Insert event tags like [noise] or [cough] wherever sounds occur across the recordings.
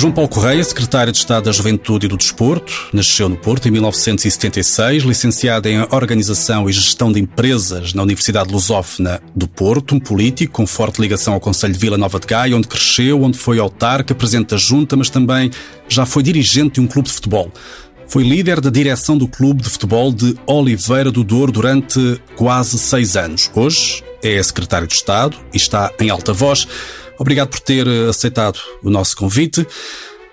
João Paulo Correia, secretário de Estado da Juventude e do Desporto, nasceu no Porto em 1976, licenciado em Organização e Gestão de Empresas na Universidade Lusófona do Porto, um político com forte ligação ao Conselho de Vila Nova de Gaia, onde cresceu, onde foi autarca, presidente da Junta, mas também já foi dirigente de um clube de futebol. Foi líder da direção do clube de futebol de Oliveira do Douro durante quase seis anos. Hoje é secretário de Estado e está em alta voz. Obrigado por ter eh, aceitado o nosso convite.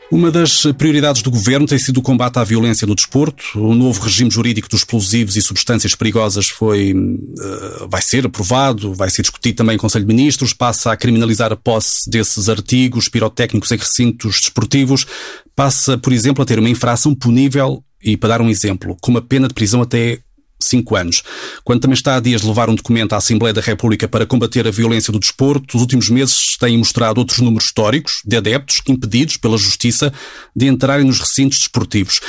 Uma das prioridades do governo tem sido o combate à violência no desporto. O novo regime jurídico dos explosivos e substâncias perigosas foi, uh, vai ser aprovado, vai ser discutido também em Conselho de Ministros, passa a criminalizar a posse desses artigos pirotécnicos em recintos desportivos, passa, por exemplo, a ter uma infração punível e, para dar um exemplo, com uma pena de prisão até cinco anos. Quando também está a dias de levar um documento à Assembleia da República para combater a violência do desporto, os últimos meses têm mostrado outros números históricos de adeptos impedidos pela Justiça de entrarem nos recintos desportivos.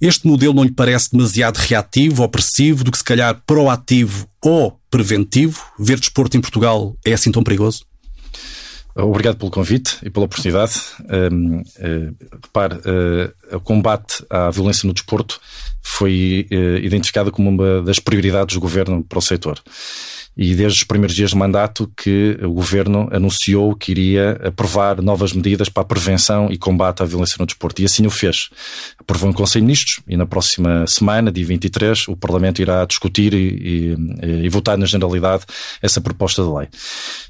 Este modelo não lhe parece demasiado reativo, opressivo, do que se calhar proativo ou preventivo? Ver desporto em Portugal é assim tão perigoso? Obrigado pelo convite e pela oportunidade. Um, uh, eh, repare, uh, o combate à violência no desporto foi uh, identificado como uma das prioridades do governo para o setor e desde os primeiros dias de mandato que o governo anunciou que iria aprovar novas medidas para a prevenção e combate à violência no desporto. E assim o fez. Aprovou em Conselho de Ministros e na próxima semana, dia 23, o Parlamento irá discutir e, e, e votar na generalidade essa proposta de lei.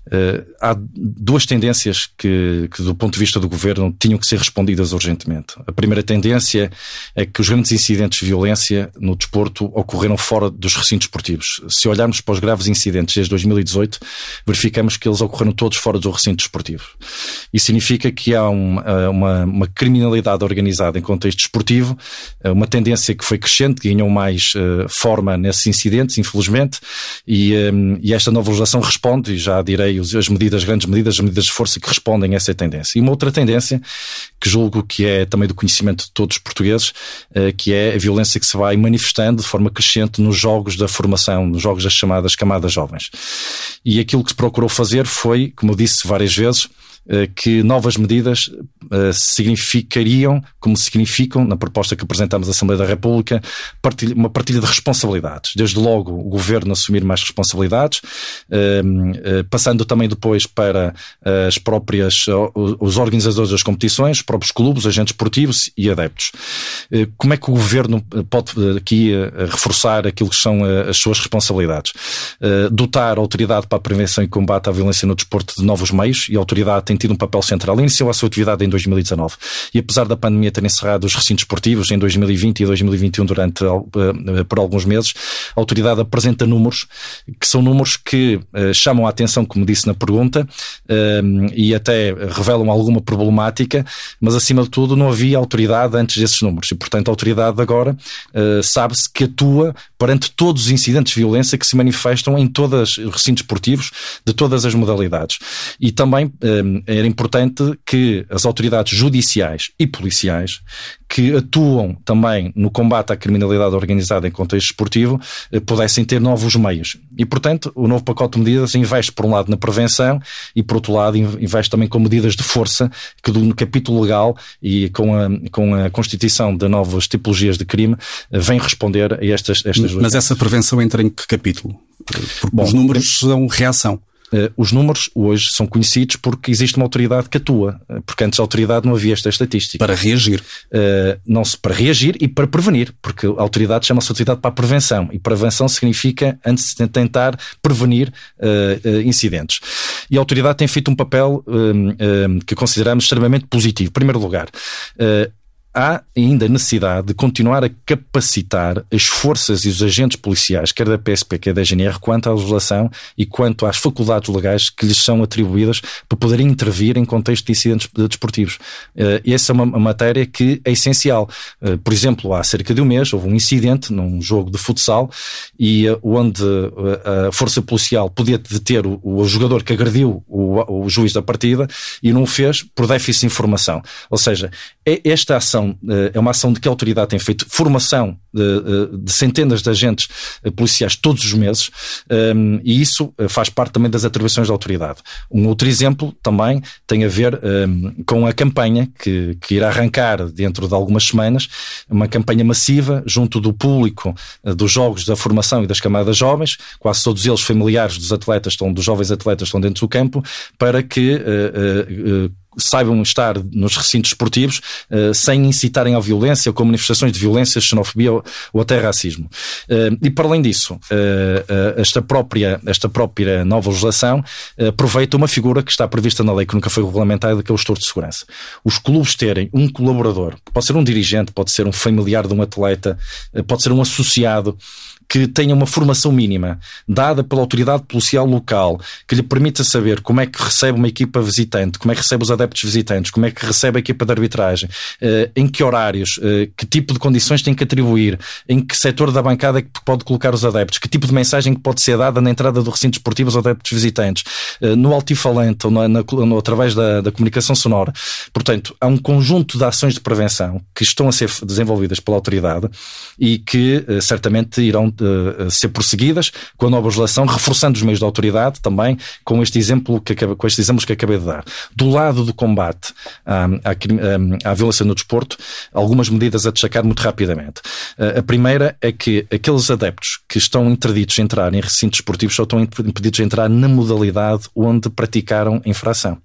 Uh, há duas tendências que, que, do ponto de vista do governo, tinham que ser respondidas urgentemente. A primeira tendência é que os grandes incidentes de violência no desporto ocorreram fora dos recintos esportivos. Se olharmos para os graves incidentes desde 2018, verificamos que eles ocorreram todos fora do recinto desportivo. Isso significa que há eh, uma, uma criminalidade organizada em contexto desportivo, eh, uma tendência que foi crescente, ganhou mais uh, forma nesses incidentes, infelizmente, e, um, e esta nova legislação responde, e já direi as medidas, grandes medidas, as medidas de força que respondem a essa tendência. E uma outra tendência, que julgo que é também do conhecimento de todos os portugueses, que é a violência que se vai manifestando de forma crescente nos jogos da formação, nos jogos das chamadas camadas jovens. E aquilo que se procurou fazer foi, como eu disse várias vezes, eh, que novas medidas eh, significariam, como significam proposta que apresentamos à Assembleia da República, uma partilha de responsabilidades. Desde logo o Governo assumir mais responsabilidades, eh, passando também depois para as próprias, os organizadores das competições, os próprios clubes, agentes esportivos e adeptos. Como é que o Governo pode aqui reforçar aquilo que são as suas responsabilidades? Dotar a Autoridade para a Prevenção e Combate à Violência no Desporto de novos meios e a Autoridade tem tido um papel central. Iniciou a sua atividade em 2019 e apesar da pandemia ter encerrado os recintos esportivos em 2020 e 2021 durante uh, por alguns meses, a autoridade apresenta números que são números que uh, chamam a atenção, como disse na pergunta, uh, e até revelam alguma problemática, mas acima de tudo não havia autoridade antes desses números e, portanto, a autoridade agora sabe-se que atua perante todos os incidentes de violência que se manifestam em todos os recintos esportivos de todas as modalidades. E também era importante que as autoridades judiciais e policiais que atuam também no combate à criminalidade organizada em contexto esportivo eh, pudessem ter novos meios. E, portanto, o novo pacote de medidas investe, por um lado, na prevenção e, por outro lado, investe também com medidas de força que, no capítulo legal e com a, com a constituição de novas tipologias de crime, eh, vem responder a estas, estas Mas essa prevenção entra em que capítulo? Porque Bom, os números são reação. Uh, os números hoje são conhecidos porque existe uma autoridade que atua, uh, porque antes a autoridade não havia esta estatística. Para reagir. Uh, não se para reagir e para prevenir, porque a autoridade chama-se autoridade para a prevenção e prevenção significa antes de tentar prevenir incidentes. E a autoridade tem feito um papel que consideramos extremamente positivo. Em primeiro lugar, há ainda necessidade de continuar a capacitar as forças e os agentes policiais, quer da PSP, quer da GNR, quanto à legislação e quanto às faculdades legais que lhes são atribuídas para poderem intervir em contexto de incidentes desportivos. Eh, essa é uma matéria que é essencial. Eh, por exemplo, há cerca de um mês houve um incidente num jogo de futsal e eh, onde a força policial podia deter o, jogador que agrediu o, juiz da partida e não o fez por déficit de informação. Ou seja, esta ação é uma ação de que a autoridade tem feito formação de, de centenas de agentes policiais todos os meses um, e isso faz parte também das atribuições da autoridade. Um outro exemplo também tem a ver um, com a campanha que, que irá arrancar dentro de algumas semanas, uma campanha massiva junto do público dos jogos da formação e das camadas jovens, quase todos eles familiares dos atletas, estão, dos jovens atletas estão dentro do campo, para que saibam estar nos recintos esportivos uh, sem incitarem à violência com manifestações de violência, xenofobia ou, ou até racismo. Uh, e para além disso, uh, esta, própria, esta própria nova legislação aproveita uma figura que está prevista na lei, que nunca foi regulamentada, que é o gestor de segurança. Os clubes terem um colaborador, pode ser um dirigente, pode ser um familiar de um atleta, pode ser um associado, que tenha uma formação mínima dada pela autoridade policial local, que lhe permita saber como é que recebe uma equipa visitante, como é que recebe os adeptos visitantes, como é que recebe a equipa de arbitragem, eh, em que horários, eh, que tipo de condições tem que atribuir, em que setor da bancada é que pode colocar os adeptos, que tipo de mensagem que pode ser dada na entrada do recinto esportivo aos adeptos visitantes, eh, no altifalante ou na, na, através da, da comunicação sonora. Portanto, há um conjunto de ações de prevenção que estão a ser desenvolvidas pela autoridade e que certamente irão de ser prosseguidas com a nova legislação, reforçando os meios de autoridade também, com este exemplo que com estes exemplos que acabei de dar. Do lado do combate à, à, à violência no desporto, algumas medidas a destacar muito rapidamente. A primeira é que aqueles adeptos que estão interditos de entrar em recintos esportivos só estão impedidos de entrar na modalidade onde praticaram infração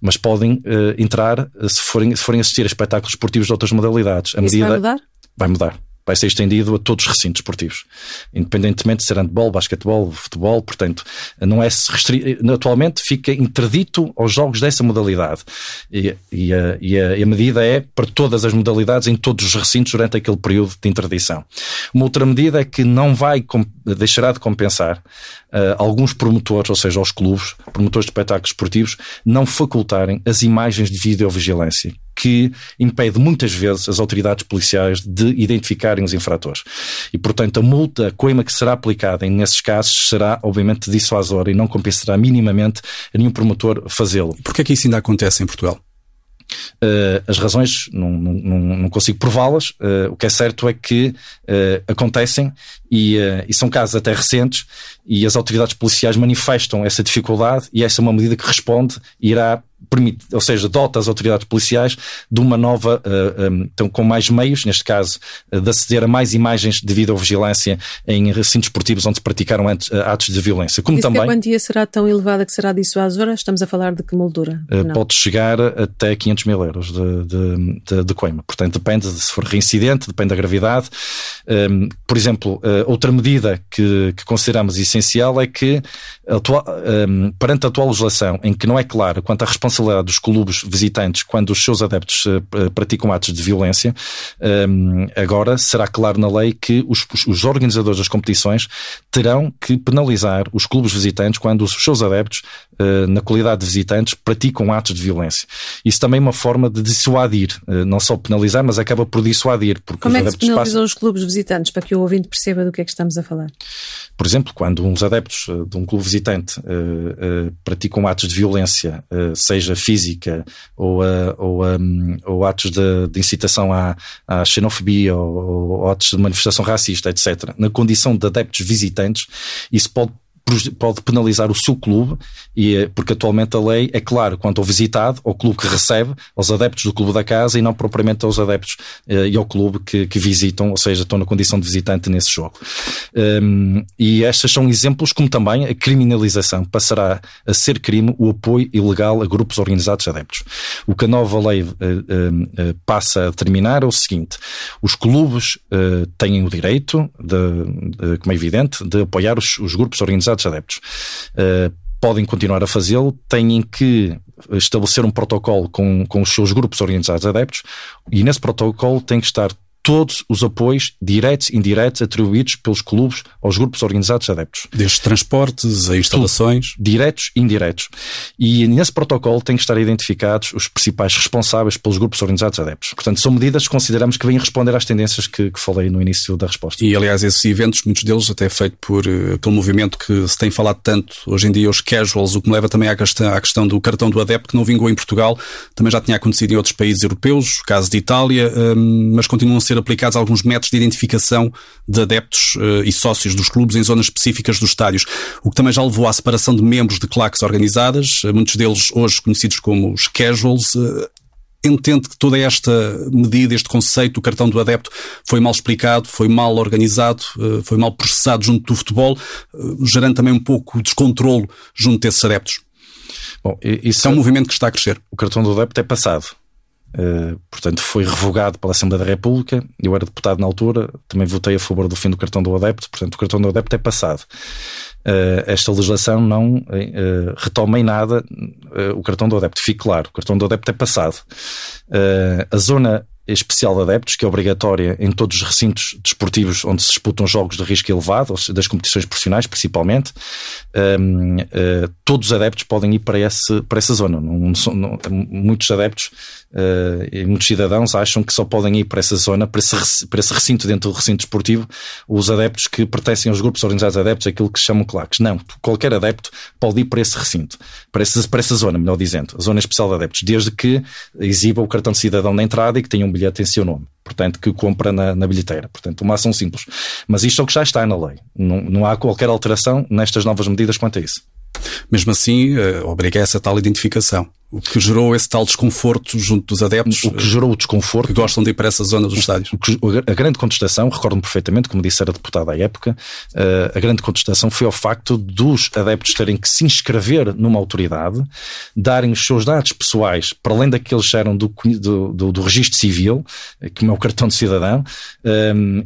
mas podem uh, entrar se forem, se forem assistir a espetáculos esportivos de outras modalidades. A Isso medida vai mudar? Vai mudar vai ser estendido a todos os recintos esportivos, independentemente de ser handball, basquetebol, futebol, portanto, não é restri... atualmente fica interdito aos jogos dessa modalidade. E, e, a, e, a, e, a, medida é para todas as modalidades em todos os recintos durante aquele período de interdição. Uma outra medida é que não vai deixará de compensar uh, alguns promotores, ou seja, aos clubes, promotores de espetáculos esportivos, não facultarem as imagens de videovigilância que impede muitas vezes as autoridades policiais de identificarem os infratores. E, portanto, a multa, a coima que será aplicada nesses casos será, obviamente, dissuasora e não compensará minimamente a nenhum promotor fazê-lo. Porquê é que isso ainda acontece em Portugal? Uh, as razões não, não, não consigo prová-las. Uh, o que é certo é que uh, acontecem e, e, são casos até recentes e as autoridades policiais manifestam essa dificuldade e essa é uma medida que responde e irá permite, ou seja, dota as autoridades policiais de uma nova, uh, um, então com mais meios, neste caso, uh, de aceder a mais imagens de videovigilância em recintos esportivos onde se praticaram atos, uh, atos de violência. Como também, que a quantia será tão elevada que será dissuasora? Estamos a falar de que moldura? pode chegar até 500 mil euros de, de, de, de coima. Portanto, depende de se for reincidente, depende da gravidade. Um, por exemplo, outra medida que, que consideramos essencial é que, atual, um, perante a atual legislação, em que não é claro quanto à responsabilidade responsabilidade dos clubes visitantes quando os seus adeptos uh, praticam atos de violência. Agora será claro na lei que os, os, organizadores das competições terão que penalizar os clubes visitantes quando os seus adeptos, uh, na qualidade de visitantes, praticam atos de violência. Isso também é uma forma de dissuadir, não só penalizar, mas acaba por dissuadir. Porque Como é que se penalizam passam... os clubes visitantes, para que o ouvinte perceba do que é que estamos a falar? Por exemplo, quando uns adeptos de um clube visitante praticam atos de violência, seja seja física ou, ou, ou atos de, de, incitação à, à xenofobia ou, ou atos de manifestação racista, etc., na condição de adeptos visitantes, isso pode pode penalizar o seu clube, e, eh, porque atualmente a lei é claro quanto ao visitado, ao clube que recebe, aos adeptos do clube da casa e não propriamente aos adeptos uh, e ao clube que, que, visitam, ou seja, estão na condição de visitante nesse jogo. Um, e estes são exemplos, como também a criminalização passará a ser crime o apoio ilegal a grupos organizados de adeptos. O que a nova lei uh, uh, passa a determinar é o seguinte: os clubes têm o direito, de, de, como é evidente, de apoiar os, os grupos organizados candidatos adeptos. Uh, podem continuar a fazê-lo, têm que estabelecer um protocolo com, com os seus grupos organizados adeptos e nesse protocolo tem que estar todos os apoios diretos e indiretos atribuídos pelos clubes aos grupos organizados de adeptos. Desde transportes a instalações. Tudo, diretos e indiretos. E nesse protocolo têm que estar identificados os principais responsáveis pelos grupos organizados de adeptos. Portanto, são medidas que consideramos que vêm responder às tendências que, que falei no início da resposta. E, aliás, esses eventos, muitos deles até feito por uh, aquele movimento que se tem falado tanto hoje em dia, os casuals, o que me leva também à questão, à questão do cartão do adepto, que não vingou em Portugal, também já tinha acontecido em outros países europeus, caso de Itália, um, mas continuam a ser aplicados alguns métodos de identificação de adeptos uh, e sócios dos clubes em zonas específicas dos estádios, o que também já levou à separação de membros de claques organizadas, uh, muitos deles hoje conhecidos como os casuals, uh, entende que toda esta medida, este conceito do cartão do adepto foi mal explicado, foi mal organizado, foi mal processado junto do futebol, gerando também um pouco de descontrolo junto desses adeptos? Bom, isso é um movimento que está a crescer. O cartão do adepto é passado. Uh, portanto, foi revogado pela Assembleia da República. Eu era deputado na altura, também votei a favor do fim do cartão do adepto. Portanto, o cartão do adepto é passado. Uh, esta legislação não uh, retoma em nada o cartão do adepto. Fique claro, o cartão do adepto é passado. a zona especial de adeptos, que é obrigatória em todos os recintos desportivos onde se disputam jogos de risco elevado, das competições profissionais principalmente, um, uh, todos os adeptos podem ir para, esse, para essa zona. Não, não, muitos adeptos uh, muitos cidadãos acham que só podem ir para essa zona, para esse, para esse recinto dentro do recinto desportivo, os adeptos que pertencem aos grupos organizados de adeptos, aquilo que se chamam claques. Não, qualquer adepto pode ir para esse recinto, para essa, para essa zona, melhor dizendo, a zona especial de adeptos, desde que exiba o cartão de cidadão na entrada e que tenha um bilhete em seu nome portanto, que compra na, na, bilheteira. Portanto, uma ação simples. Mas isto é o que já está na lei. Não, não há qualquer alteração nestas novas medidas quanto a isso. Mesmo assim, uh, obriga a essa tal identificação. O que gerou esse tal desconforto junto dos adeptos. O que gerou o desconforto. Que gostam de ir para essa zona dos estádios. Que, a grande contestação, recordo-me perfeitamente, como disse, era deputada à época, uh, a grande contestação foi ao facto dos adeptos terem que se inscrever numa autoridade, darem os seus dados pessoais, para além daqueles que eram do, do, do, do registro civil, que é o cartão de cidadão,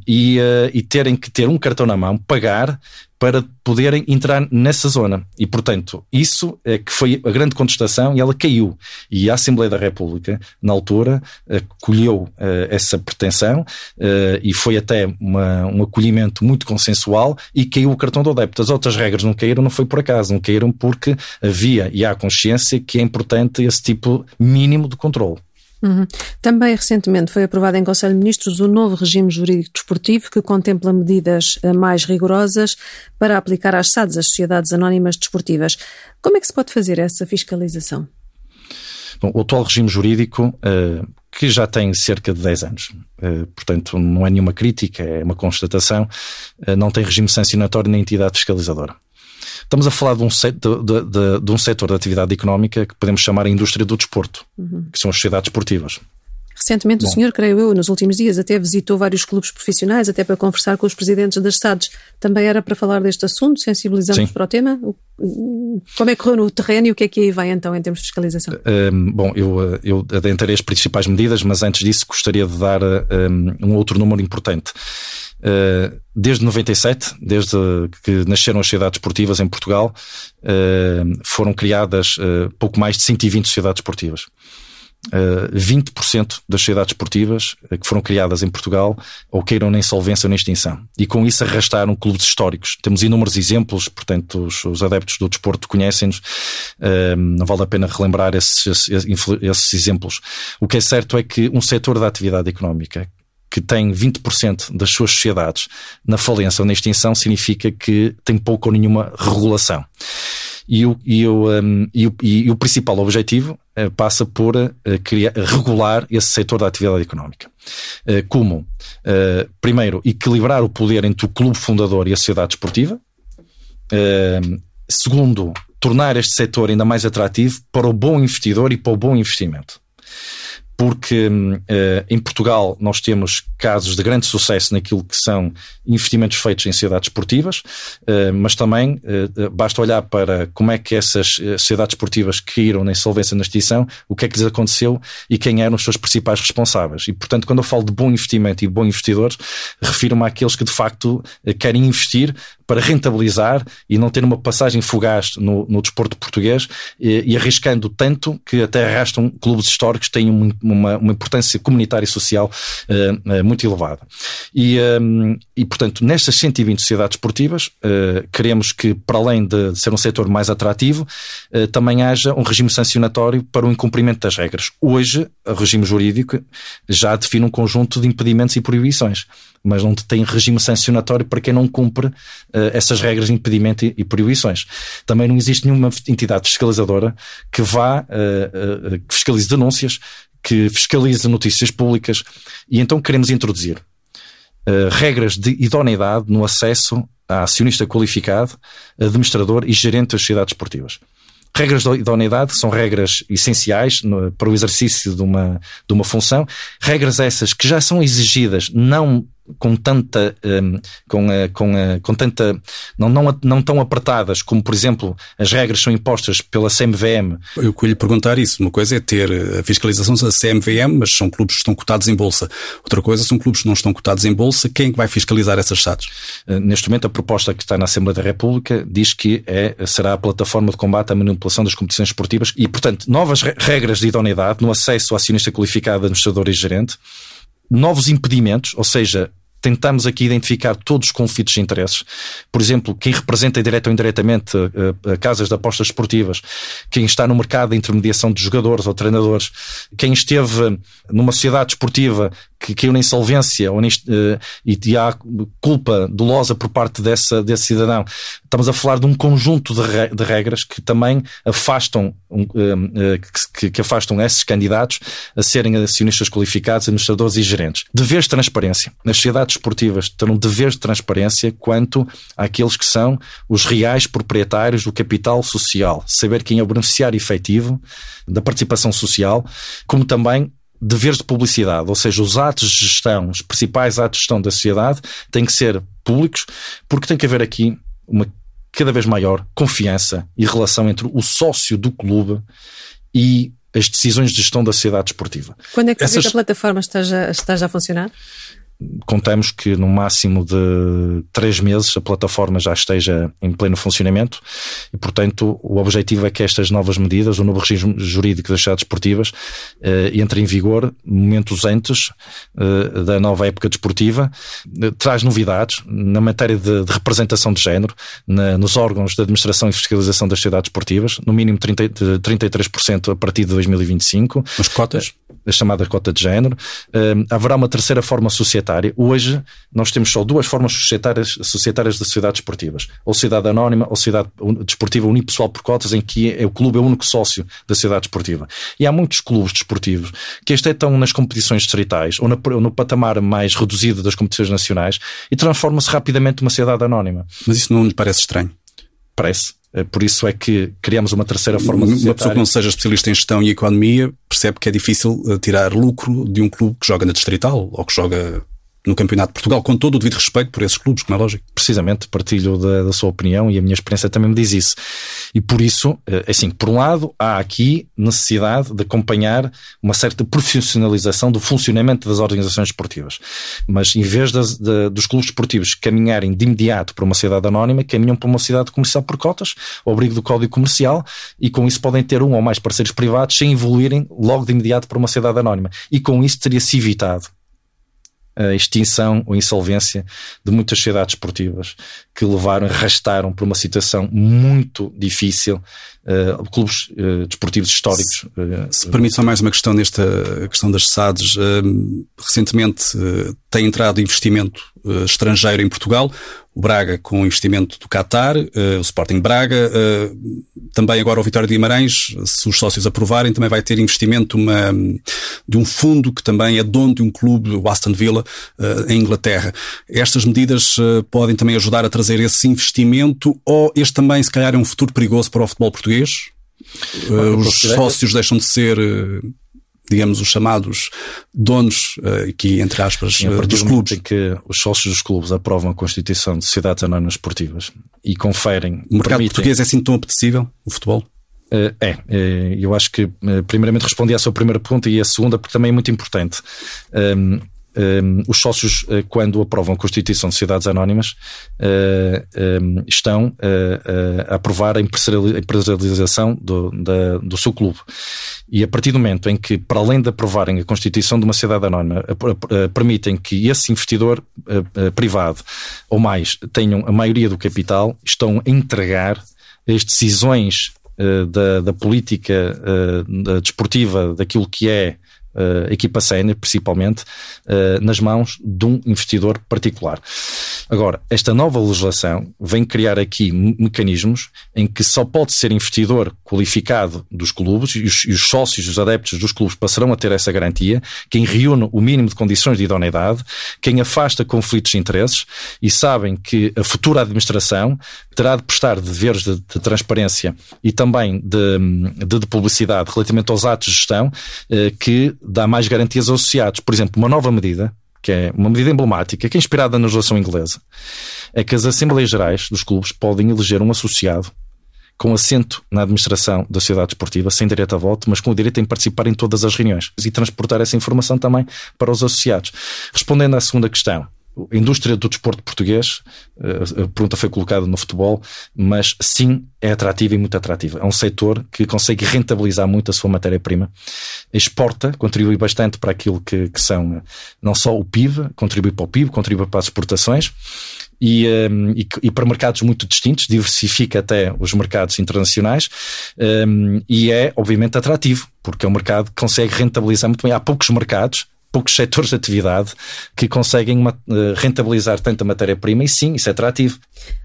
e, e terem que ter um cartão na mão, pagar para poderem entrar nessa zona. E, portanto, isso é que foi a grande contestação e ela caiu. E a Assembleia da República, na altura, acolheu uh, essa pretensão uh, e foi até uma, um acolhimento muito consensual e caiu o cartão do adepto. As outras regras não caíram, não foi por acaso, não caíram porque havia e há consciência que é importante esse tipo mínimo de controle. Uhum. Também recentemente foi aprovado em Conselho de Ministros o novo regime jurídico desportivo que contempla medidas eh, mais rigorosas para aplicar às SADs, as Sociedades Anónimas Desportivas. Como é que se pode fazer essa fiscalização? Bom, o atual regime jurídico, uh, que já tem cerca de 10 anos, uh, portanto não é nenhuma crítica, é uma constatação, não tem regime sancionatório nem entidade fiscalizadora. Estamos a falar de um, de, de, de, de um setor de atividade económica que podemos chamar a indústria do desporto, uhum. que são as sociedades esportivas. Recentemente, Bom. o senhor, creio eu, nos últimos dias, até visitou vários clubes profissionais, até para conversar com os presidentes das SADs. Também era para falar deste assunto, sensibilizando-nos para o tema? Como é que correu no terreno e o que é que aí vai então em termos de fiscalização? Um, bom, eu, eu adentrarei as principais medidas, mas antes disso gostaria de dar um, um outro número importante. Eh, desde 97, desde que nasceram as sociedades esportivas em Portugal, eh, foram criadas eh, pouco mais de 120 sociedades esportivas. 20% das sociedades esportivas que foram criadas em Portugal ou queiram na insolvência ou na extinção. E com isso arrastaram clubes históricos. Temos inúmeros exemplos, portanto, os, os adeptos do desporto conhecem-nos. não vale a pena relembrar esses, esses, esses exemplos. O que é certo é que um setor da atividade económica que tem 20% das suas sociedades na falência ou na extinção significa que tem pouca ou nenhuma regulação. E o, e o, um, e o, e o principal objetivo uh, passa por uh, criar, regular esse setor da atividade económica. Uh, como, primeiro, equilibrar o poder entre o clube fundador e a sociedade esportiva. segundo, tornar este setor ainda mais atrativo para o bom investidor e para o bom investimento porque uh, em Portugal nós temos casos de grande sucesso naquilo que são investimentos feitos em sociedades esportivas, uh, mas também uh, basta olhar para como é que essas sociedades esportivas caíram na insolvência na extinção, o que é que lhes aconteceu e quem eram os seus principais responsáveis. E, portanto, quando eu falo de bom investimento e bom investidor, refiro-me àqueles que de facto querem investir para rentabilizar e não ter uma passagem fugaz no, no desporto português e, e, arriscando tanto que até arrastam clubes históricos que têm uma, uma importância comunitária e social uh, uh, muito elevada. E, um, e, portanto, nestas 120 sociedades esportivas, uh, queremos que, para além de ser um setor mais atrativo, também haja um regime sancionatório para o incumprimento das regras. Hoje, o regime jurídico já define um conjunto de impedimentos e proibições mas não tem regime sancionatório para quem não cumpre uh, essas regras de impedimento e, e, proibições. Também não existe nenhuma entidade fiscalizadora que vá, uh, uh, que fiscalize denúncias, que fiscalize notícias públicas, e então queremos introduzir regras de idoneidade no acesso a acionista qualificado, administrador e gerente das sociedades esportivas. Regras de idoneidade são regras essenciais no, para o exercício de uma, de uma função, regras essas que já são exigidas não com tanta um, com, com, com tanta não, não, não tão apertadas como por exemplo as regras são impostas pela CMVM. Eu queria lhe perguntar isso. Uma coisa é ter a fiscalização da CMVM, mas são clubes que estão cotados em bolsa. Outra coisa são clubes que não estão cotados em bolsa. Quem é que vai fiscalizar essas SATs? Neste momento a proposta que está na Assembleia da República diz que é, será a plataforma de combate à manipulação das competições esportivas e portanto novas regras de idoneidade no acesso ao acionista qualificado, administrador e gerente novos impedimentos, ou seja, tentamos aqui identificar todos os conflitos de interesses. Por exemplo, quem representa direto ou indiretamente uh, casas de apostas esportivas, quem está no mercado de intermediação de jogadores ou treinadores, quem esteve numa sociedade esportiva que caiu na insolvência ou neste, uh, e, e há culpa dolosa por parte dessa, desse cidadão. Estamos a falar de um conjunto de, re, de regras que também afastam, um, uh, que, que, afastam esses candidatos a serem acionistas qualificados, administradores e gerentes. Deveres de transparência. Nas sociedades esportivas terão deveres de transparência quanto àqueles que são os reais proprietários do capital social. Saber quem é o beneficiário efetivo da participação social, como também deveres de publicidade, ou seja, os atos de gestão, os principais atos de gestão da sociedade têm que ser públicos, porque tem que haver aqui uma cada vez maior confiança e relação entre o sócio do clube e as decisões de gestão da sociedade esportiva. Quando é que Essas... a plataforma está já, está já a funcionar? Contamos que no máximo de três meses a plataforma já esteja em pleno funcionamento e, portanto, o objetivo é que estas novas medidas, o novo regime jurídico das sociedades esportivas, eh, entre em vigor momentos antes eh, da nova época desportiva. Eh, traz novidades na matéria de, de representação de género na, nos órgãos de administração e fiscalização das sociedades esportivas, no mínimo 30, 33% a partir de 2025. As cotas? A chamada cota de género. haverá uma terceira forma societária societária. Hoje nós temos só duas formas societárias, societárias de sociedades esportivas. Ou sociedade anónima ou sociedade desportiva unipessoal por cotas, em que é o clube é o único sócio da sociedade esportiva. E há muitos clubes desportivos que até estão nas competições distritais ou no, no patamar mais reduzido das competições nacionais e transformam-se rapidamente numa sociedade anónima. Mas isso não lhe parece estranho? Parece. Eh, por isso é que criamos uma terceira forma de Uma pessoa que não seja especialista em gestão e economia percebe que é difícil eh, tirar lucro de um clube que joga na distrital ou que joga no Campeonato de Portugal, com todo o devido respeito por esses clubes, como é lógico. Precisamente, partilho da, da, sua opinião e a minha experiência também me diz isso. E por isso, eh, assim, por um lado, há aqui necessidade de acompanhar uma certa profissionalização do funcionamento das organizações esportivas. Mas em vez das, de, dos clubes esportivos caminharem de imediato para uma cidade anónima, caminham para uma cidade comercial por cotas, ao abrigo do Código Comercial, e com isso podem ter um ou mais parceiros privados sem evoluírem logo de imediato para uma cidade anónima. E com isso teria-se evitado a extinção ou insolvência de muitas sociedades esportivas que levaram, arrastaram por uma situação muito difícil uh, clubes uh, desportivos históricos. Se, uh, se permite só mais uma questão nesta questão das SADs. recentemente tem entrado investimento estrangeiro em Portugal o Braga com o investimento do Qatar, uh, o Sporting Braga, uh, também agora o Vitória de Guimarães, se os sócios aprovarem, também vai ter investimento uma, de um fundo que também é dono de um clube, o Aston Villa, uh, em Inglaterra. Estas medidas podem também ajudar a trazer esse investimento ou este também, se calhar, é um futuro perigoso para o futebol português? os sócios deixam de ser digamos, os chamados donos, uh, aqui entre aspas, Sim, uh, dos clubes. Em que os sócios dos clubes aprovam a constituição de sociedades anónimas esportivas e conferem. O mercado permitem... português é assim tão apetecível, o futebol? Uh, é, eu acho que primeiramente respondi à sua primeira pergunta e a segunda porque também é muito importante. Um, ehm, um, os sócios, uh, quando aprovam a Constituição de Sociedades Anónimas, uh, um, estão uh, a aprovar a empresarialização do, da, do seu clube. E a partir do momento em que, para além de aprovarem a Constituição de uma sociedade anónima, permitem que esse investidor privado ou mais tenham a maioria do capital, estão a entregar as decisões da, da política desportiva, daquilo que é equipa sénior, principalmente, uh, nas mãos de um investidor particular. Agora, esta nova legislação vem criar aqui mecanismos em que só pode ser investidor qualificado dos clubes e os, e os sócios, os adeptos dos clubes passarão a ter essa garantia, quem reúne o mínimo de condições de idoneidade, quem afasta conflitos de interesses e sabem que a futura administração terá de prestar deveres de, de transparência e também de, de, de, publicidade relativamente aos atos de gestão eh, que dá mais garantias aos associados. Por exemplo, uma nova medida que é uma medida emblemática, que é inspirada na legislação inglesa, é que as Assembleias Gerais dos clubes podem eleger um associado com assento na administração da sociedade esportiva, sem direito a voto, mas com o direito em participar em todas as reuniões e transportar essa informação também para os associados. Respondendo à segunda questão, a indústria do desporto português, eh, a pergunta foi colocada no futebol, mas sim é atrativa e muito atrativa. É um setor que consegue rentabilizar muito a sua matéria-prima, exporta, contribui bastante para aquilo que, que, são eh, não só o PIB, contribui para o PIB, contribui para as exportações. E, ehm, e, e, para mercados muito distintos, diversifica até os mercados internacionais e é, obviamente, atrativo, porque é um mercado que consegue rentabilizar muito bem. Há poucos mercados poucos setores de atividade que conseguem eh, rentabilizar tanta matéria-prima e sim, isso é atrativo.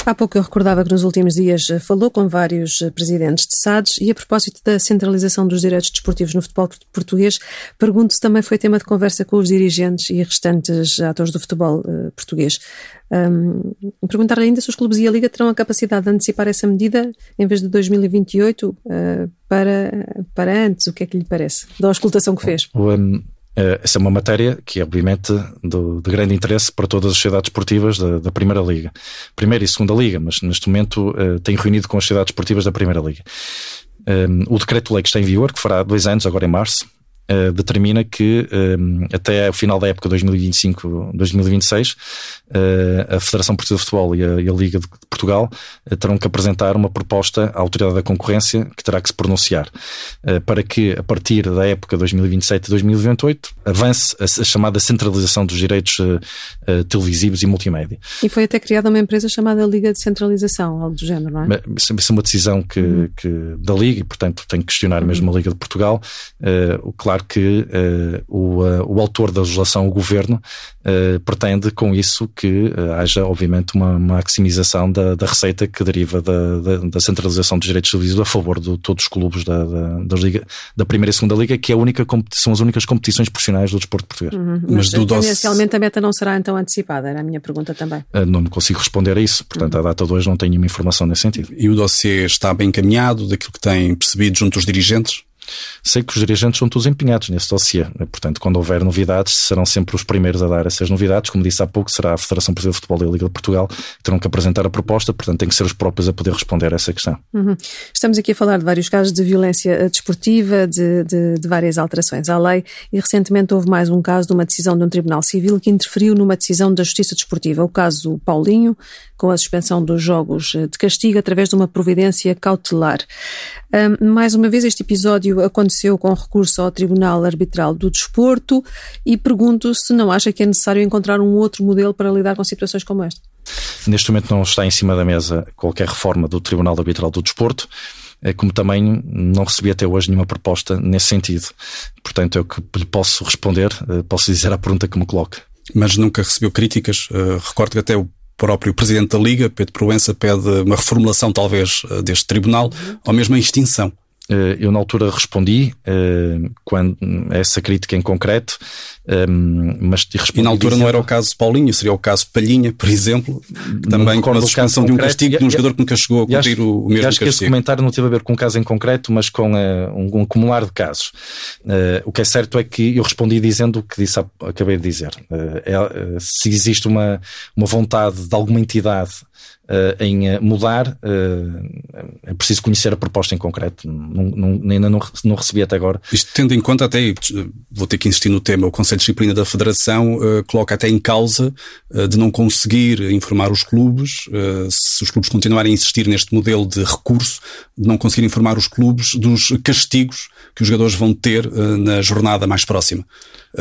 Há pouco eu recordava que nos últimos dias eh, falou com vários eh, presidentes de SADs e a propósito da centralização dos direitos desportivos no futebol português, pergunto se também foi tema de conversa com os dirigentes e restantes atores do futebol português. Um, perguntar ainda se os clubes e a Liga terão a capacidade de antecipar essa medida em vez de 2028 uh, para, para antes. O que é que lhe parece da auscultação que fez? Um, essa é uma matéria que é, obviamente, do, de grande interesse para todas as sociedades esportivas da, da, Primeira Liga. Primeira e Segunda Liga, mas neste momento uh, tenho reunido com as sociedades esportivas da Primeira Liga. Um, eh, o decreto-lei que está em vigor, que fará dois anos, agora em março, uh, determina que uh, até o final da época 2025-2026 uh, a Federação Portuguesa de Futebol e a, e a Liga de Portugal terão que apresentar uma proposta à Autoridade da Concorrência que terá que se pronunciar para que a partir da época 2027-2028 avance a, a, chamada centralização dos direitos televisivos e multimédia. E foi até criada uma empresa chamada Liga de Centralização, algo do género, não é? Isso é uma decisão que, uhum. que da Liga e, portanto, tem que questionar uhum. mesmo a Liga de Portugal. Uh, claro claro que uh, o, uh, o autor da legislação, o governo, uh, pretende com isso que haja, obviamente, uma maximização da, da receita que deriva da, da, da, centralização dos direitos televisivos a favor de todos os clubes da, da, da, Liga, da Primeira e Segunda Liga, que é a única são as únicas competições profissionais do desporto português. Uhum. Mas, Mas do tendencialmente a meta não será então antecipada, era a minha pergunta também. não consigo responder a isso, portanto, uhum. a data 2 não tenho nenhuma informação nesse sentido. E o dossiê está bem encaminhado daquilo que tem percebido junto dos dirigentes? Sei que os dirigentes são todos empenhados nesse dossiê. Né? Portanto, quando houver novidades, serão sempre os primeiros a dar essas novidades. Como disse há pouco, será a Federação Portuguesa de Futebol e a Liga de Portugal que terão que apresentar a proposta. Portanto, tem que ser os próprios a poder responder a essa questão. Uhum. Estamos aqui a falar de vários casos de violência desportiva, de, de, de, várias alterações à lei e recentemente houve mais um caso de uma decisão de um tribunal civil que interferiu numa decisão da Justiça Desportiva. O caso Paulinho, com a suspensão dos jogos de castigo através de uma providência cautelar. Um, mais uma vez, este episódio aconteceu com recurso ao Tribunal Arbitral do Desporto e pergunto se não acha que é necessário encontrar um outro modelo para lidar com situações como esta. Neste momento não está em cima da mesa qualquer reforma do Tribunal Arbitral do Desporto eh, como também não recebi até hoje nenhuma proposta nesse sentido. Portanto, eu que lhe posso responder, eh, posso dizer a pergunta que me coloca. Mas nunca recebeu críticas? Uh, recordo que até o próprio Presidente da Liga, Pedro Proença, pede uma reformulação talvez deste tribunal ou mesmo a extinção. Eh, eu na altura respondi eh, quando essa crítica em concreto, eh, mas respondi. E na altura dizendo... não era o caso Paulinho, seria o caso Palhinha, por exemplo, também com a suspensão de um castigo de um jogador que nunca chegou a cumprir acho, o mesmo acho que esse comentário não teve a ver com um caso em concreto, mas com uh, um, um, acumular de casos. Uh, o que é certo é que eu respondi dizendo o que disse, acabei de dizer. Uh, é, se existe uma, uma vontade de alguma entidade uh, em eh, mudar, uh, é preciso conhecer a proposta em concreto. Não, não, ainda não, não recebi até agora. Isto tendo em conta até, vou ter que insistir no tema, o Conselho de Disciplina da Federação uh, coloca até em causa de não conseguir informar os clubes, se os clubes continuarem a insistir neste modelo de recurso, de não conseguir informar os clubes dos castigos que os jogadores vão ter na jornada mais próxima.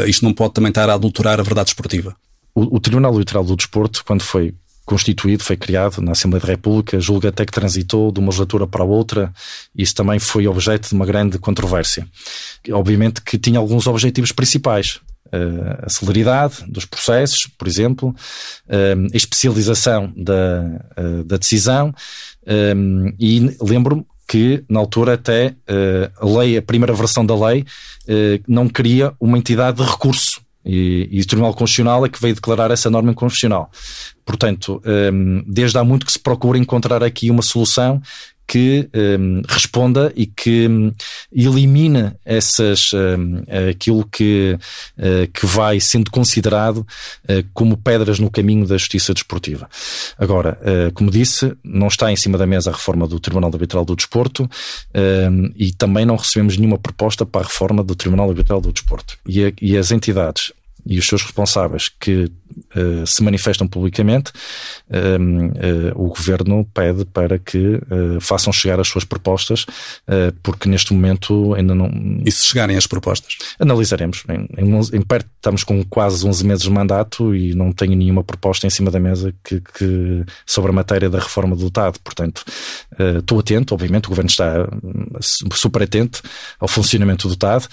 isto não pode também estar a adulterar a verdade esportiva. O, o Tribunal Literal do Desporto, quando foi constituído, foi criado na Assembleia da República, julga até que transitou de uma legislatura para outra, isso também foi objeto de uma grande controvérsia. Obviamente que tinha alguns objetivos principais. Eh, a celeridade dos processos, por exemplo, eh, a especialização da, eh, da decisão, e lembro-me que na altura até a lei, a primeira versão da lei, não queria uma entidade de recurso e, e, o Tribunal Constitucional é que veio declarar essa norma inconstitucional. Portanto, um, desde há muito que se procura encontrar aqui uma solução que um, responda e que um, elimina essas um, aquilo que, uh, que vai sendo considerado uh, como pedras no caminho da justiça desportiva. Agora, uh, como disse, não está em cima da mesa a reforma do Tribunal Arbitral do Desporto hum, e também não recebemos nenhuma proposta para a reforma do Tribunal Arbitral do Desporto. E, a, e as entidades e os seus responsáveis que uh, se manifestam publicamente, uh, uh, o governo pede para que façam chegar as suas propostas, porque neste momento ainda não. E se chegarem as propostas? Analisaremos. Em, em, em, perto estamos com quase 11 meses de mandato e não tenho nenhuma proposta em cima da mesa que, que sobre a matéria da reforma do TAD. Portanto, estou atento, obviamente, o governo está hum, super atento ao funcionamento do TAD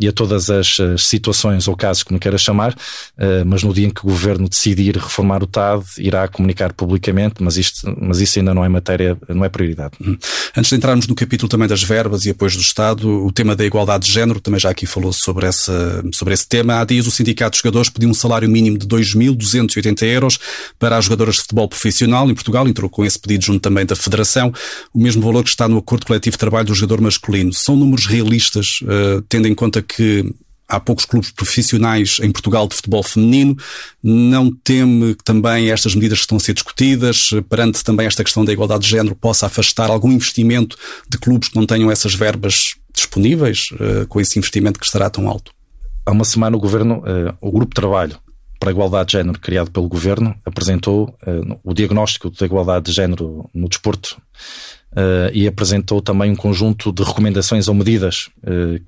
e a todas as situações ou casos como queira chamar, uh, mas no dia em que o governo decidir reformar o TAD, irá comunicar publicamente, mas, isto, mas isso ainda não é matéria, não é prioridade. Uhum. Antes de entrarmos no capítulo também das verbas e apoios do Estado, o tema da igualdade de género, também já aqui falou sobre, essa, sobre esse tema. Há dias o Sindicato de Jogadores pediu um salário mínimo de 2.280 euros para as jogadoras de futebol profissional em Portugal, entrou com esse pedido junto também da Federação, o mesmo valor que está no acordo coletivo de trabalho do jogador masculino. São números realistas, uh, tendo em conta que há poucos clubes profissionais em Portugal de futebol feminino. Não teme que também estas medidas que estão a ser discutidas, perante também esta questão da igualdade de género, possa afastar algum investimento de clubes que não tenham essas verbas disponíveis uh, com esse investimento que estará tão alto? Há uma semana o Governo, uh, o Grupo de Trabalho para a Igualdade de Género criado pelo Governo apresentou uh, o diagnóstico da igualdade de género no desporto Uh, e apresentou também um conjunto de recomendações ou medidas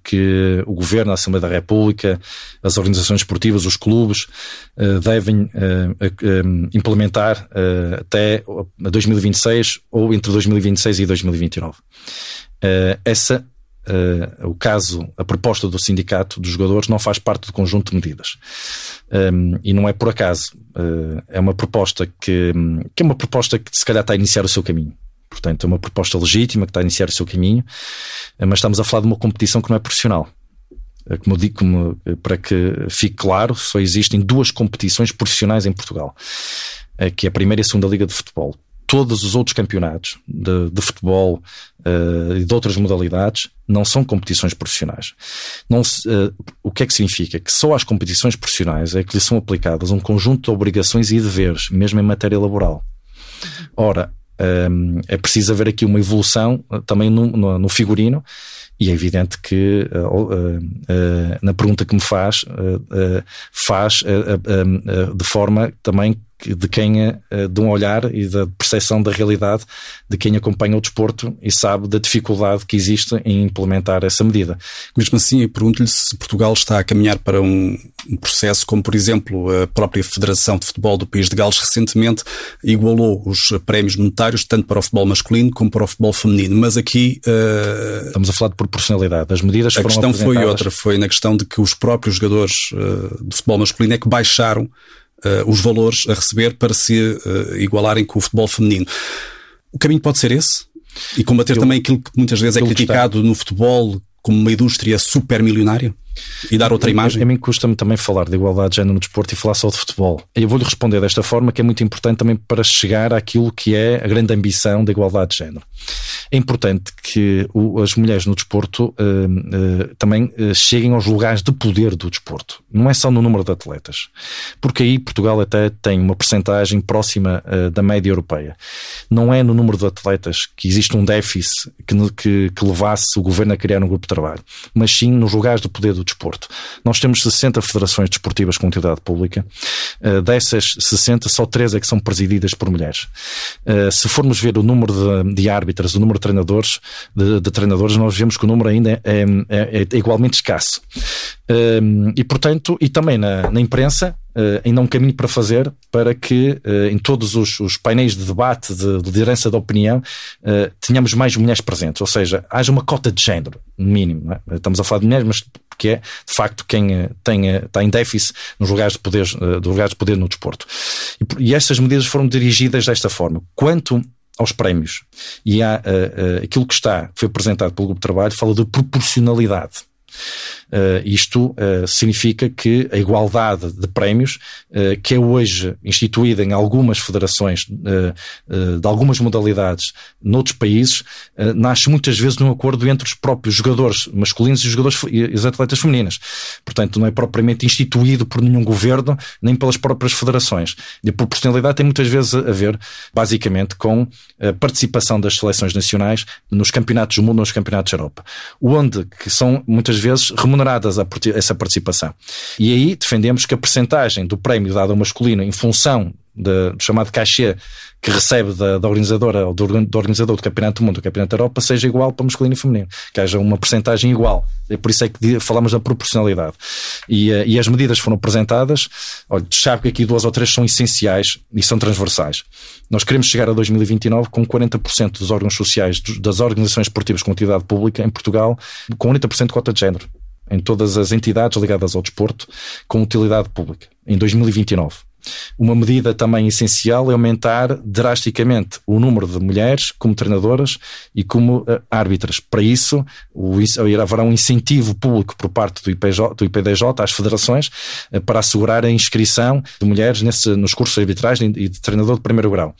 que o Governo, a Assembleia da República, as organizações esportivas, os clubes devem implementar até 2026 ou entre 2026 e 2029. essa Uh, o caso, a proposta do sindicato dos jogadores não faz parte do conjunto de medidas. Um, e não é por acaso. Uh, é uma proposta que, que é uma proposta que se calhar está a iniciar o seu caminho. Portanto, é uma proposta legítima que está a iniciar o seu caminho, eh, mas estamos a falar de uma competição que não é profissional. Como digo, como, para que fique claro, só existem duas competições profissionais em Portugal, que é a primeira e a segunda liga de futebol. Todos os outros campeonatos de, de futebol uh, e de outras modalidades não são competições profissionais. Não se, uh, o que é que significa? Que só às competições profissionais é que lhe são aplicadas um conjunto de obrigações e deveres, mesmo em matéria laboral. Ora, um, é preciso haver aqui uma evolução uh, também no, no, no figurino e é evidente que na pergunta que me faz, faz de forma também de quem de um olhar e da percepção da realidade de quem acompanha o desporto e sabe da dificuldade que existe em implementar essa medida. Mesmo assim, eu pergunto-lhe se Portugal está a caminhar para um, processo como, por exemplo, a própria Federação de Futebol do País de Gales recentemente igualou os prémios monetários tanto para o futebol masculino como para o futebol feminino. Mas aqui uh, estamos a falar de proporcionalidade. As medidas a questão foi outra, foi na questão de que os próprios jogadores uh, de futebol masculino é que baixaram uh, os valores a receber para se uh, igualarem com o futebol feminino. O caminho pode ser esse? E combater eu, também aquilo que muitas vezes é criticado gostava. no futebol como uma indústria super milionária? E dar outra imagem? A, mim custa-me também falar de igualdade de género no desporto e falar só de futebol. Eu vou-lhe responder desta forma, que é muito importante também para chegar àquilo que é a grande ambição da igualdade de género. É importante que o, as mulheres no desporto uh, uh, também uh, cheguem aos lugares de poder do desporto. Não é só no número de atletas. Porque aí Portugal até tem uma percentagem próxima da média europeia. Não é no número de atletas que existe um déficit que, que, que levasse o governo a criar um grupo de trabalho, mas sim nos lugares de poder do desporto. Nós temos 60 federações desportivas com utilidade pública. dessas 60, só 3 é que são presididas por mulheres. se formos ver o número de, de árbitras, o número de treinadores, de, de treinadores, nós vemos que o número ainda é, é, é igualmente escasso. E, portanto, e também na, na imprensa, uh, ainda há um caminho para fazer para que uh, em todos os, os, painéis de debate, de, de liderança da opinião, uh, tenhamos mais mulheres presentes, ou seja, haja uma cota de género, mínimo. É? Estamos a falar de mulheres, mas que é, de facto, quem tem, está em déficit nos lugares de poder, uh, lugares de poder no desporto. E, e estas medidas foram dirigidas desta forma. Quanto aos prémios e aquilo que está, que foi apresentado pelo grupo de trabalho, fala de proporcionalidade. Uh, isto uh, significa que a igualdade de prémios, uh, que é hoje instituída em algumas federações de algumas modalidades noutros países, nasce muitas vezes num acordo entre os próprios jogadores masculinos e os jogadores e as atletas femininas. Portanto, não é propriamente instituído por nenhum governo nem pelas próprias federações. E a proporcionalidade tem muitas vezes a ver, basicamente, com a participação das seleções nacionais nos campeonatos do mundo, nos campeonatos da Europa, onde que são muitas vezes remunerados remuneradas essa participação. E aí defendemos que a percentagem do prémio dado ao masculino em função de, do chamado cachê que recebe da, da organizadora ou do, do, organizador do Campeonato do Mundo, do Campeonato da Europa, seja igual para masculino e feminino, que haja uma percentagem igual. É por isso é que falamos da proporcionalidade. E, eh, e as medidas foram apresentadas. Olha, sabe que aqui duas ou três são essenciais e são transversais. Nós queremos chegar a 2029 com 40% dos órgãos sociais das organizações esportivas com atividade pública em Portugal, com 40% de cota de género em todas as entidades ligadas ao desporto com utilidade pública, em 2029. Uma medida também essencial é aumentar drasticamente o número de mulheres como treinadoras e como uh, árbitras. Para isso, o, haverá um incentivo público por parte do, IPJ, do IPDJ às federações uh, para assegurar a inscrição de mulheres nesse, nos cursos de arbitragem e de treinador de primeiro grau.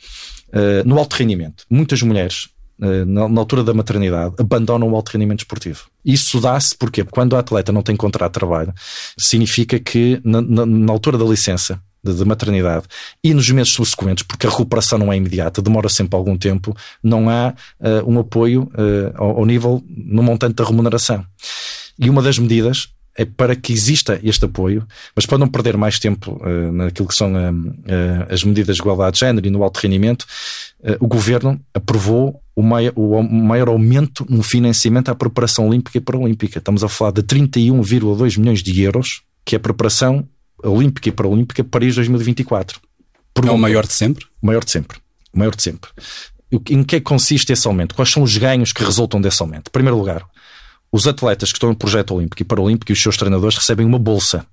Uh, no alto rendimento, muitas mulheres na, na, altura da maternidade, abandonam o alto rendimento esportivo. Isso dá-se porque quando a atleta não tem contrato de trabalho, significa que na, na, altura da licença de, de, maternidade e nos meses subsequentes, porque a recuperação não é imediata, demora sempre algum tempo, não há uh, um apoio uh, ao, ao nível no montante da remuneração. E uma das medidas é para que exista este apoio, mas para não perder mais tempo uh, naquilo que são as medidas de igualdade de género e no alto rendimento, o Governo aprovou o maior, o maior aumento no financiamento à preparação olímpica e paralímpica. Estamos a falar de 31,2 milhões de euros, que é a preparação olímpica e paralímpica Paris 2024. é o maior de sempre? O maior de sempre. O maior de sempre. Em que é que consiste esse aumento? Quais são os ganhos que resultam desse aumento? Em primeiro lugar, os atletas que estão no projeto olímpico e paralímpico e os seus treinadores recebem uma bolsa.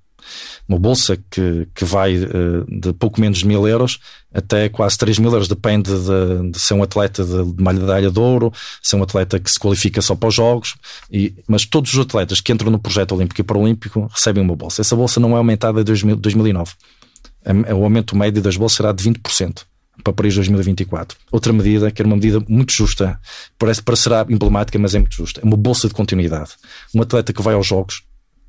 Uma bolsa que, que vai uh, de pouco menos de mil euros até quase 3 mil euros, depende de, de ser um atleta de, de medalha de ouro, ser um atleta que se qualifica só para os Jogos, e, mas todos os atletas que entram no projeto olímpico e paralímpico recebem uma bolsa. Essa bolsa não é aumentada desde 2009. O aumento médio das bolsas será de 20% para Paris 2024. Outra medida, que era uma medida muito justa, parece para será emblemática, mas é muito justa, é uma bolsa de continuidade. Um atleta que vai aos Jogos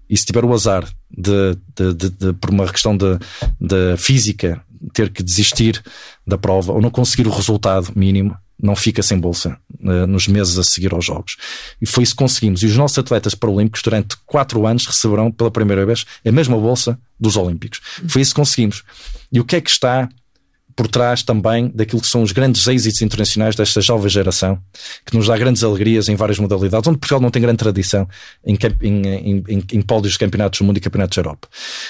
e se tiver o azar de, de, de, de por uma questão de, física, ter que desistir da prova ou não conseguir o resultado mínimo, não fica sem bolsa uh, nos meses a seguir aos Jogos. E foi isso que conseguimos. E os nossos atletas paralímpicos, durante quatro anos, receberão pela primeira vez a mesma bolsa dos Olímpicos. Foi isso que conseguimos. E o que é que está por trás também daquilo que são os grandes êxitos internacionais desta jovem geração, que nos dá grandes alegrias em várias modalidades, onde Portugal não tem grande tradição em, em, em, em, pódios de campeonatos do mundo e campeonatos da Europa.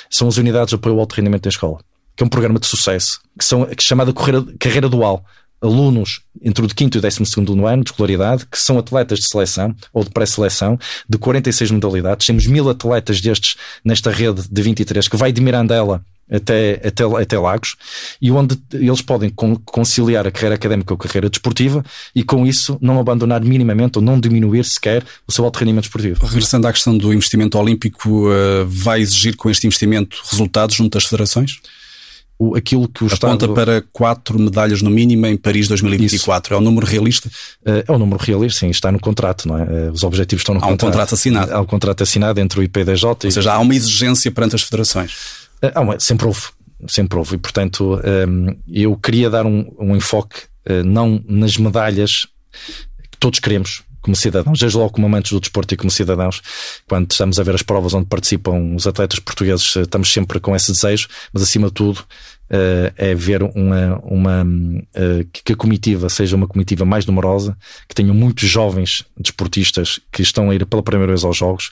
São as unidades de apoio ao alto rendimento da escola, que é um programa de sucesso, que são que é chamada carreira, carreira dual. Alunos entre o de 5 e o 12 ano de escolaridade, que são atletas de seleção ou de pré-seleção, de 46 modalidades. Temos mil atletas destes nesta rede de 23, que vai de Mirandela até, até, até Lagos, e onde eles podem conciliar a carreira académica com a carreira desportiva e com isso não abandonar minimamente ou não diminuir sequer o seu alto rendimento desportivo. Regressando à questão do investimento olímpico, eh, vai exigir com este investimento resultados junto às federações? o, aquilo que o Aponta Estado... para quatro medalhas no mínimo em Paris 2024. Isso. É um número realista? É, é um número realista, sim, está no contrato, não é? Eh, os objetivos estão no há contrato. Há um contrato assinado. Há um contrato assinado entre o IPDJ Ou e... seja, há uma exigência perante as federações. Eh, uma, sempre houve, sempre houve. E, portanto, ehm, eu queria dar um, um enfoque não nas medalhas que todos queremos, como cidadãos, desde logo como amantes do desporto e como cidadãos, quando estamos a ver as provas onde participam os atletas portugueses, estamos sempre com esse desejo, mas acima de tudo uh, é ver uma, uma uh, que a comitiva seja uma comitiva mais numerosa, que tenham muitos jovens desportistas que estão a ir pela primeira vez aos Jogos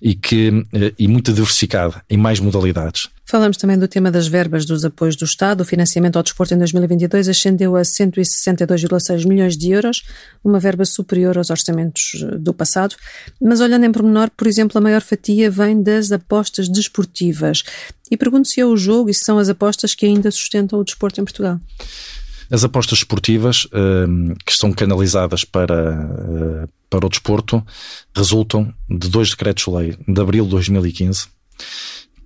e que uh, e muito diversificada em mais modalidades. Falamos também do tema das verbas dos apoios do Estado. O financiamento ao desporto em 2022 ascendeu a 162,6 milhões de euros, uma verba superior aos orçamentos do passado. Mas olhando em pormenor, por exemplo, a maior fatia vem das apostas desportivas. E pergunto se é o jogo e se são as apostas que ainda sustentam o desporto em Portugal. As apostas esportivas hum, que estão canalizadas para, hum, para o desporto resultam de dois decretos-lei de abril de 2015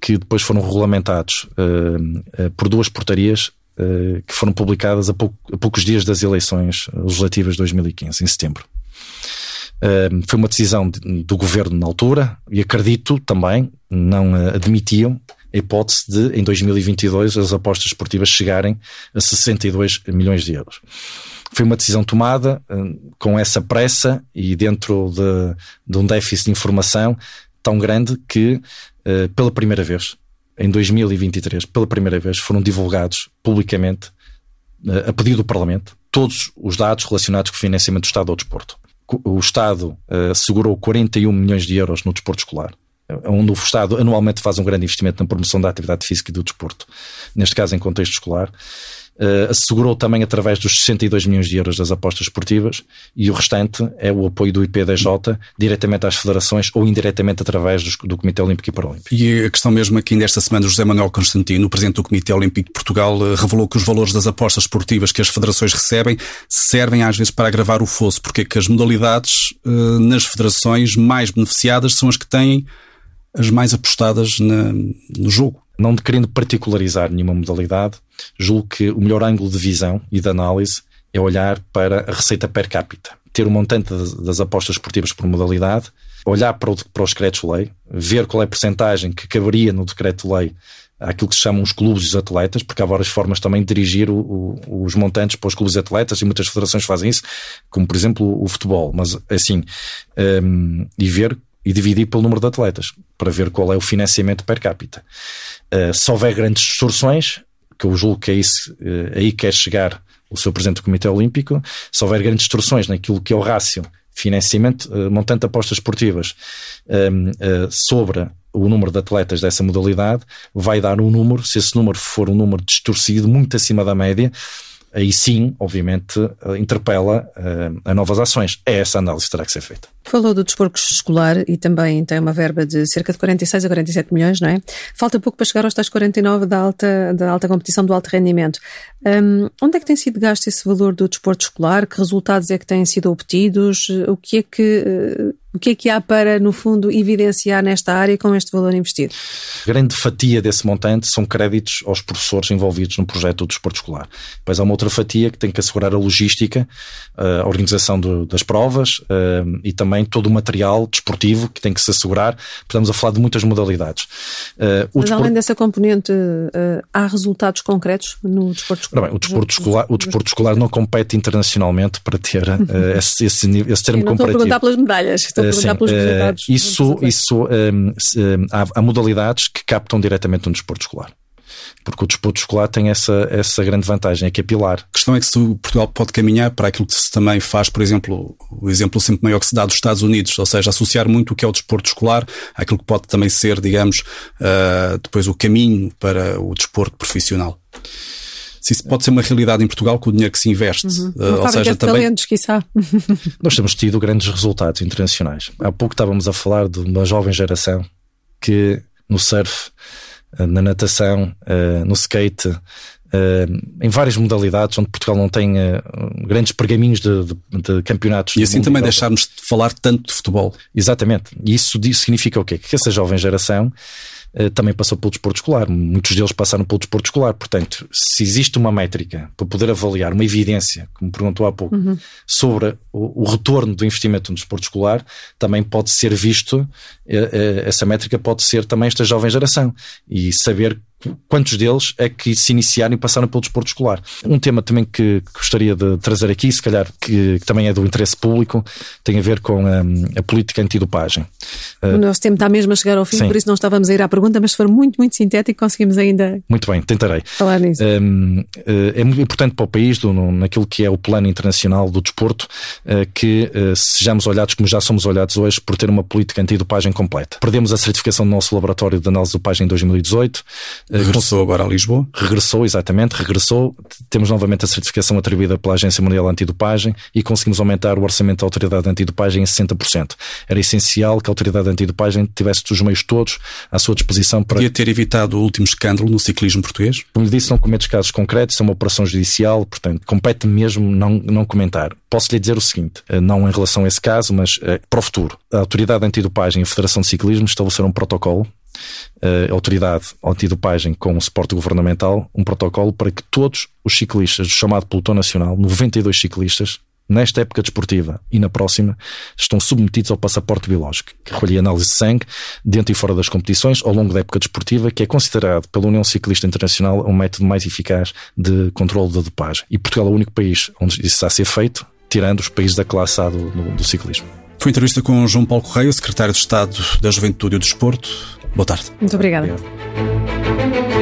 que depois foram regulamentados hum, por duas portarias que foram publicadas a, pouco, a poucos dias das eleições legislativas de 2015, em setembro. Foi uma decisão do governo na altura e acredito também, não admitiam a hipótese de, em 2022, as apostas esportivas chegarem a 62 milhões de euros. Foi uma decisão tomada hum, com essa pressa e dentro de, de um déficit de informação tão grande que, eh, pela primeira vez, em 2023, pela primeira vez, foram divulgados publicamente, eh, a pedido do Parlamento, todos os dados relacionados com o financiamento do Estado ao desporto. O Estado uh, segurou 41 milhões de euros no desporto escolar onde o Estado anualmente faz um grande investimento na promoção da atividade física e do desporto, neste caso em contexto escolar. Uh, assegurou também através dos 62 milhões de euros das apostas esportivas e o restante é o apoio do IPDJ diretamente às federações ou indiretamente através do, do Comitê Olímpico e Paralímpico. E a questão mesmo aqui desta semana, José Manuel Constantino, o Presidente do Comitê Olímpico de Portugal, eh, revelou que os valores das apostas esportivas que as federações recebem servem às vezes para agravar o fosso, porque é que as modalidades uh, nas federações mais beneficiadas são as que têm as mais apostadas na, no jogo. Não querendo particularizar nenhuma modalidade, julgo que o melhor ângulo de visão e de análise é olhar para a receita per capita. Ter o um montante das apostas esportivas por modalidade, olhar para, o, para os decretos-lei, ver qual é a percentagem que caberia no decreto-lei àquilo que se chamam os clubes e os atletas, porque há várias formas também de dirigir o, o, os montantes para os clubes e atletas, e muitas federações fazem isso, como por exemplo o futebol, mas assim, um, e ver e dividir pelo número de atletas, para ver qual é o financiamento per capita. Uh, se houver grandes distorções, que eu julgo que é isso, uh, aí quer chegar o seu Presidente do Comitê Olímpico, se houver grandes distorções naquilo que é o rácio financiamento, uh, montante de apostas esportivas um, sobre o número de atletas dessa modalidade, vai dar um número, se esse número for um número distorcido, muito acima da média, aí sim, obviamente, eh, interpela uh, a novas ações. É essa análise que terá que ser feita. Falou do desporto escolar e também tem uma verba de cerca de 46 a 47 milhões, não é? Falta pouco para chegar aos tais 49 da alta, da alta competição do alto rendimento. Um, onde é que tem sido gasto esse valor do desporto escolar? Que resultados é que têm sido obtidos? O que é que uh, o que é que há para, no fundo, evidenciar nesta área com este valor investido? Grande fatia desse montante são créditos aos professores envolvidos no projeto do desporto escolar. Depois há uma outra fatia que tem que assegurar a logística, eh, a organização do, das provas eh, e também todo o material desportivo que tem que se assegurar. Estamos a falar de muitas modalidades. Eh, o Mas além dessa componente, há resultados concretos no desporto escolar? Bem, o desporto escolar, o desporto escolar não compete internacionalmente para ter esse, esse, esse termo não comparativo. Estou a perguntar pelas medalhas. Estou eh, sim, eh, isso, isso um, ehm, ehm, há, há, modalidades que captam diretamente no desporto escolar. Porque o desporto escolar tem essa, essa grande vantagem, é capilar. A questão é que se o Portugal pode caminhar para aquilo que se também faz, por exemplo, o exemplo sempre maior que se dá dos Estados Unidos, ou seja, associar muito o que é o desporto escolar àquilo que pode também ser, digamos, uh, depois o caminho para o desporto profissional se isso pode ser uma realidade em Portugal com o dinheiro que se investe. Uhum. Uh, ou seja, de também. Talentos, quiçá. [laughs] Nós temos tido grandes resultados internacionais. Há pouco estávamos a falar de uma jovem geração que no surf na natação, no skate, em várias modalidades, onde Portugal não tem grandes pergaminhos de, de, de campeonatos. E assim também deixarmos de falar tanto de futebol. Exatamente. E isso significa o quê? Que essa jovem geração eh, também passou pelo desporto escolar. Muitos deles passaram pelo desporto escolar. Portanto, se existe uma métrica para poder avaliar, uma evidência, como perguntou há pouco, uhum. sobre o, o, retorno do investimento no desporto escolar, também pode ser visto, eh, eh, essa métrica pode ser também esta jovem geração. E saber quantos deles é que se iniciaram e passaram pelo desporto escolar. Um tema também que gostaria de trazer aqui, se calhar que, que também é do interesse público, tem a ver com a, hum, a política antidopagem. O nosso tempo está mesmo a chegar ao fim, Sim. por isso não estávamos a ir à pergunta, mas se for muito, muito sintético, conseguimos ainda. Muito bem, tentarei. Falar nisso. Eh, é muito importante para o país, do, naquilo que é o plano internacional do desporto, eh, que eh, sejamos olhados como já somos olhados hoje por ter uma política antidopagem completa. Perdemos a certificação do nosso laboratório de análise de dopagem em 2018. Regressou agora a Lisboa? Regressou, exatamente, regressou. Temos novamente a certificação atribuída pela Agência Mundial Antidopagem e conseguimos aumentar o orçamento da Autoridade Antidopagem em 60%. Era essencial que a Autoridade Antidopagem tivesse os meios todos à sua disposição para. Podia ter evitado o último escândalo no ciclismo português? Como lhe disse, não cometes casos concretos, é uma operação judicial, portanto, compete mesmo não, não comentar. Posso lhe dizer o seguinte, eh, não em relação a esse caso, mas eh, para o futuro. A Autoridade Antidopagem e a Federação de Ciclismo estabeleceram um protocolo uh, autoridade antidopagem com o suporte governamental, um protocolo para que todos os ciclistas do chamado pelotão nacional, 92 ciclistas, nesta época desportiva e na próxima, estão submetidos ao passaporte biológico, que recolhe análise de sangue dentro e fora das competições ao longo da época desportiva, que é considerado pela União Ciclista Internacional um método mais eficaz de controle da dopagem. E Portugal é o único país onde isso está a ser feito, tirando os países da classe A do, do, do ciclismo. Foi entrevista com João Paulo Correia, secretário de Estado da Juventude e do Desporto. Boa tarde. Muito obrigada. Obrigado.